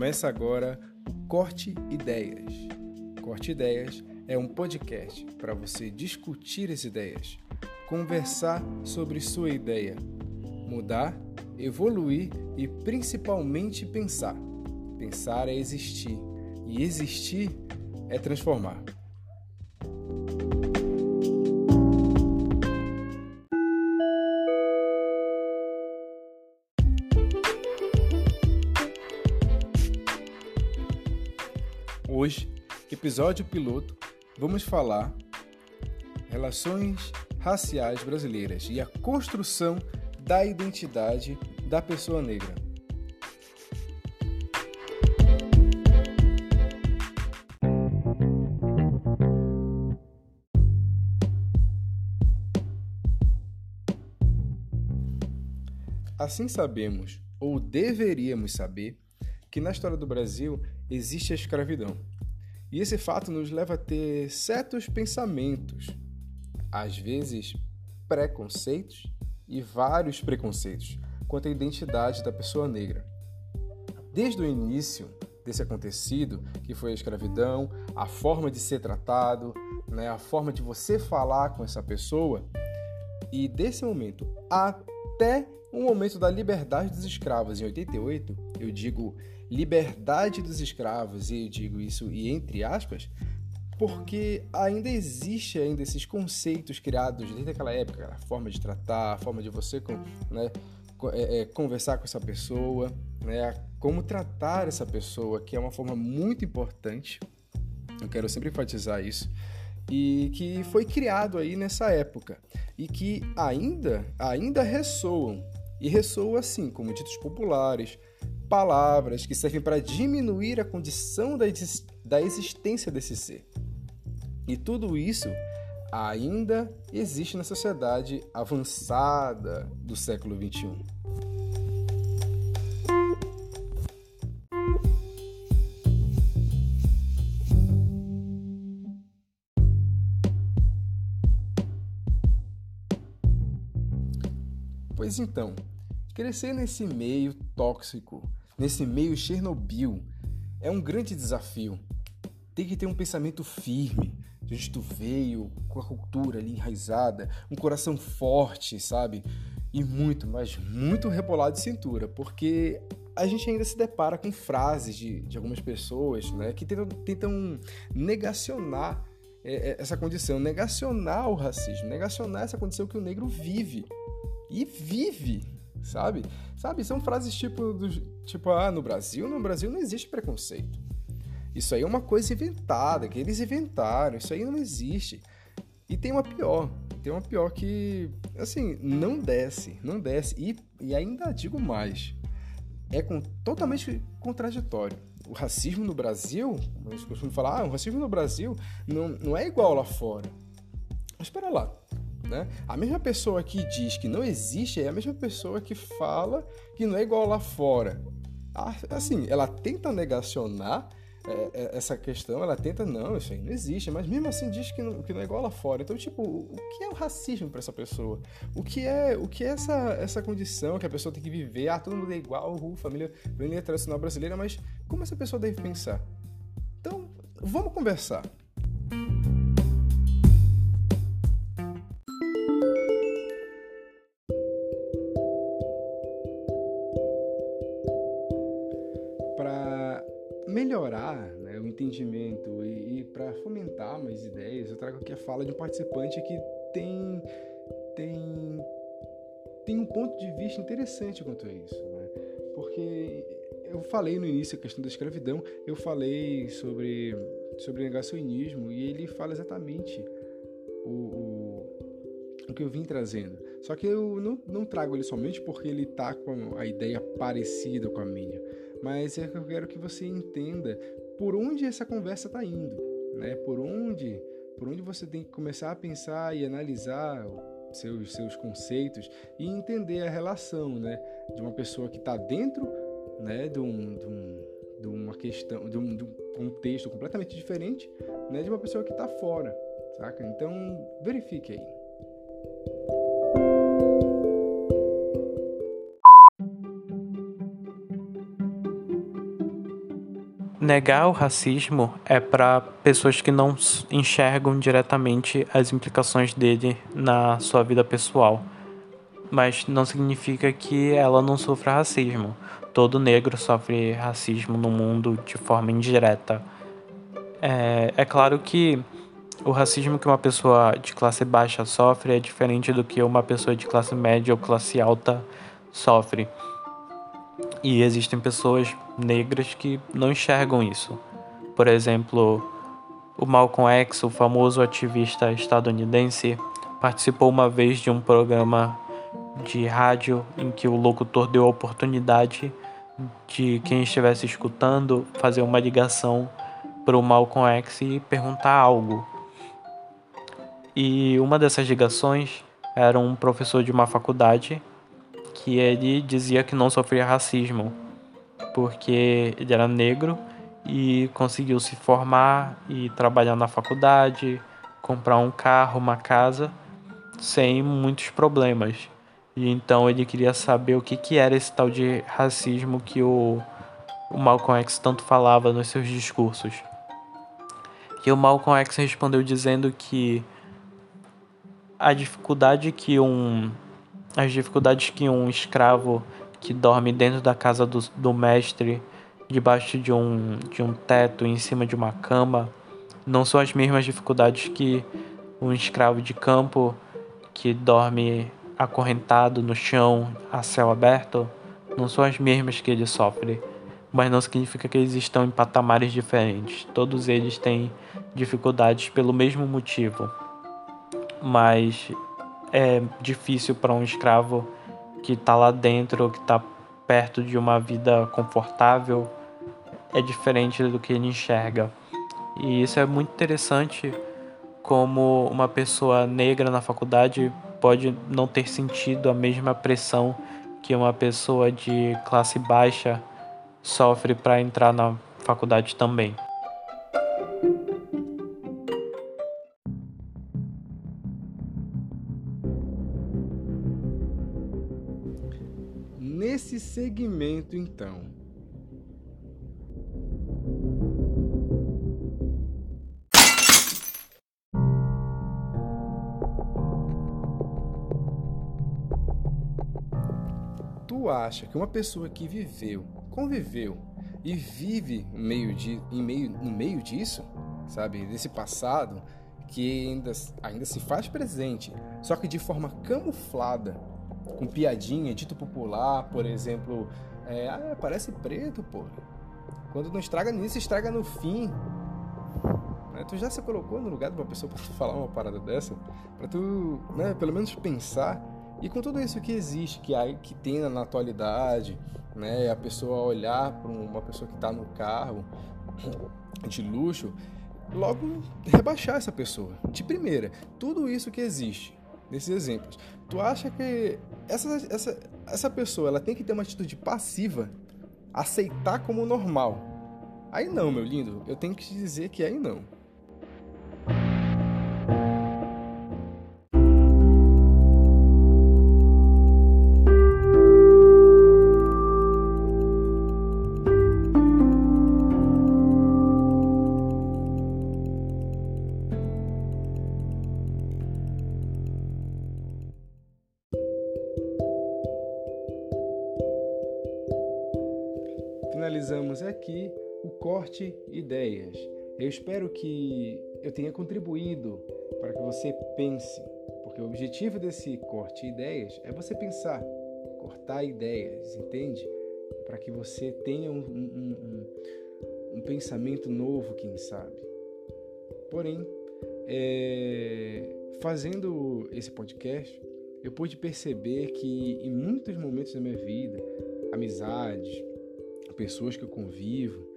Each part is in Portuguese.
Começa agora o Corte Ideias. Corte Ideias é um podcast para você discutir as ideias, conversar sobre sua ideia, mudar, evoluir e principalmente pensar. Pensar é existir e existir é transformar. Episódio piloto, vamos falar relações raciais brasileiras e a construção da identidade da pessoa negra. Assim sabemos, ou deveríamos saber, que na história do Brasil existe a escravidão. E esse fato nos leva a ter certos pensamentos, às vezes preconceitos e vários preconceitos quanto à identidade da pessoa negra. Desde o início desse acontecido, que foi a escravidão, a forma de ser tratado, né, a forma de você falar com essa pessoa, e desse momento até o momento da liberdade dos escravos em 88, eu digo liberdade dos escravos, e eu digo isso e entre aspas, porque ainda existe ainda esses conceitos criados desde aquela época, a forma de tratar, a forma de você né, é, é, conversar com essa pessoa, né, como tratar essa pessoa, que é uma forma muito importante. Eu quero sempre enfatizar isso. E que foi criado aí nessa época. E que ainda ainda ressoam. E ressoam assim como ditos populares, palavras que servem para diminuir a condição da, existência desse ser. E tudo isso ainda existe na sociedade avançada do século XXI. Pois então, crescer nesse meio tóxico, nesse meio Chernobyl, é um grande desafio. Tem que ter um pensamento firme, de onde tu veio, com a cultura ali enraizada, um coração forte, sabe? E muito, mas muito rebolado de cintura, porque a gente ainda se depara com frases de, de algumas pessoas né, que tentam, tentam negacionar é, é, essa condição, negacionar o racismo, negacionar essa condição que o negro vive e vive, sabe? Sabe, são frases tipo do, tipo ah, no Brasil, no Brasil não existe preconceito. Isso aí é uma coisa inventada, que eles inventaram, isso aí não existe. E tem uma pior, tem uma pior que, assim, não desce, não desce. E, e ainda digo mais, é com, totalmente contraditório. O racismo no Brasil, nós costumamos falar, ah, o racismo no Brasil não, não é igual lá fora. Mas espera lá, né? A mesma pessoa que diz que não existe é a mesma pessoa que fala que não é igual lá fora. Assim, ela tenta negacionar é, é, essa questão, ela tenta, não, isso aí não existe, mas mesmo assim diz que não, que não é igual lá fora. Então, tipo, o que é o racismo para essa pessoa? O que é o que é essa, essa condição que a pessoa tem que viver? Ah, todo mundo é igual, uh, família, família tradicional brasileira, mas como essa pessoa deve pensar? Então, vamos conversar. Melhorar né, o entendimento e, e para fomentar mais ideias, eu trago aqui a fala de um participante que tem, tem, tem um ponto de vista interessante quanto a isso. Né? Porque eu falei no início a questão da escravidão, eu falei sobre, sobre negacionismo e ele fala exatamente o, o que eu vim trazendo. Só que eu não, não trago ele somente porque ele está com a ideia parecida com a minha mas é que eu quero que você entenda por onde essa conversa está indo, né? Por onde, por onde você tem que começar a pensar e analisar seus seus conceitos e entender a relação, né, de uma pessoa que está dentro, né, de um, de um de uma questão, de um, de um, contexto completamente diferente, né, de uma pessoa que está fora, saca? Então verifique aí. Negar o racismo é para pessoas que não enxergam diretamente as implicações dele na sua vida pessoal. Mas não significa que ela não sofra racismo. Todo negro sofre racismo no mundo de forma indireta. É, é claro que o racismo que uma pessoa de classe baixa sofre é diferente do que uma pessoa de classe média ou classe alta sofre. E existem pessoas negras que não enxergam isso. Por exemplo, o Malcolm X, o famoso ativista estadunidense, participou uma vez de um programa de rádio em que o locutor deu a oportunidade de quem estivesse escutando fazer uma ligação para o Malcolm X e perguntar algo. E uma dessas ligações era um professor de uma faculdade que ele dizia que não sofria racismo, porque ele era negro e conseguiu se formar e trabalhar na faculdade, comprar um carro, uma casa, sem muitos problemas. E então ele queria saber o que, que era esse tal de racismo que o, o Malcolm X tanto falava nos seus discursos. E o Malcolm X respondeu dizendo que a dificuldade que um as dificuldades que um escravo que dorme dentro da casa do, do mestre, debaixo de um, de um teto, em cima de uma cama, não são as mesmas dificuldades que um escravo de campo que dorme acorrentado no chão a céu aberto, não são as mesmas que ele sofre. Mas não significa que eles estão em patamares diferentes. Todos eles têm dificuldades pelo mesmo motivo. Mas é difícil para um escravo que está lá dentro, que está perto de uma vida confortável, é diferente do que ele enxerga. E isso é muito interessante como uma pessoa negra na faculdade pode não ter sentido a mesma pressão que uma pessoa de classe baixa sofre para entrar na faculdade também. Nesse segmento, então, tu acha que uma pessoa que viveu, conviveu e vive meio de, em meio, no meio disso, sabe, desse passado que ainda, ainda se faz presente, só que de forma camuflada, com piadinha, dito popular, por exemplo, é, ah, parece preto, pô. Quando não estraga nisso, estraga no fim. Né? Tu já se colocou no lugar de uma pessoa para falar uma parada dessa? Para tu, né, pelo menos pensar. E com tudo isso que existe, que, há, que tem na atualidade, né, a pessoa olhar para uma pessoa que está no carro de luxo, logo rebaixar essa pessoa. De primeira, tudo isso que existe nesses exemplos. Tu acha que essa, essa, essa pessoa ela tem que ter uma atitude passiva, aceitar como normal? Aí não, meu lindo, eu tenho que te dizer que aí não. Finalizamos aqui o Corte Ideias. Eu espero que eu tenha contribuído para que você pense, porque o objetivo desse Corte Ideias é você pensar, cortar ideias, entende? Para que você tenha um, um, um, um pensamento novo, quem sabe. Porém, é, fazendo esse podcast, eu pude perceber que em muitos momentos da minha vida, amizades, pessoas que eu convivo,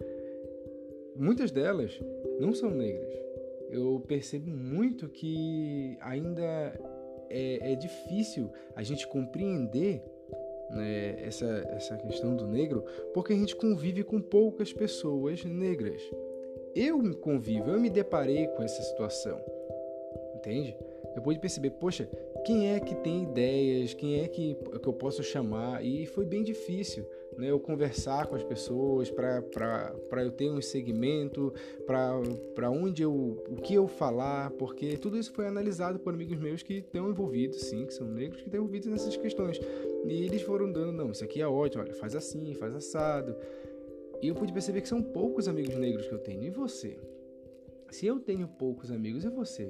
muitas delas não são negras. Eu percebo muito que ainda é, é difícil a gente compreender né, essa, essa questão do negro, porque a gente convive com poucas pessoas negras. Eu convivo, eu me deparei com essa situação, entende? Eu pude perceber, poxa, quem é que tem ideias, quem é que, que eu posso chamar, e foi bem difícil né, eu conversar com as pessoas para eu ter um segmento, para onde eu, o que eu falar, porque tudo isso foi analisado por amigos meus que estão envolvidos, sim, que são negros, que estão envolvidos nessas questões. E eles foram dando, não, isso aqui é ótimo, olha, faz assim, faz assado. E eu pude perceber que são poucos amigos negros que eu tenho. E você? Se eu tenho poucos amigos, e você?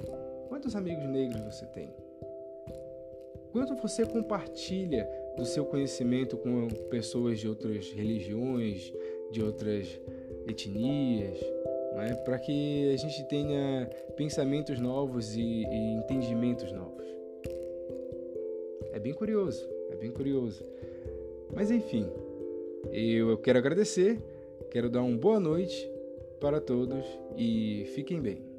Quantos amigos negros você tem? Quanto você compartilha do seu conhecimento com pessoas de outras religiões, de outras etnias, né? para que a gente tenha pensamentos novos e, e entendimentos novos? É bem curioso, é bem curioso. Mas enfim, eu quero agradecer, quero dar uma boa noite para todos e fiquem bem.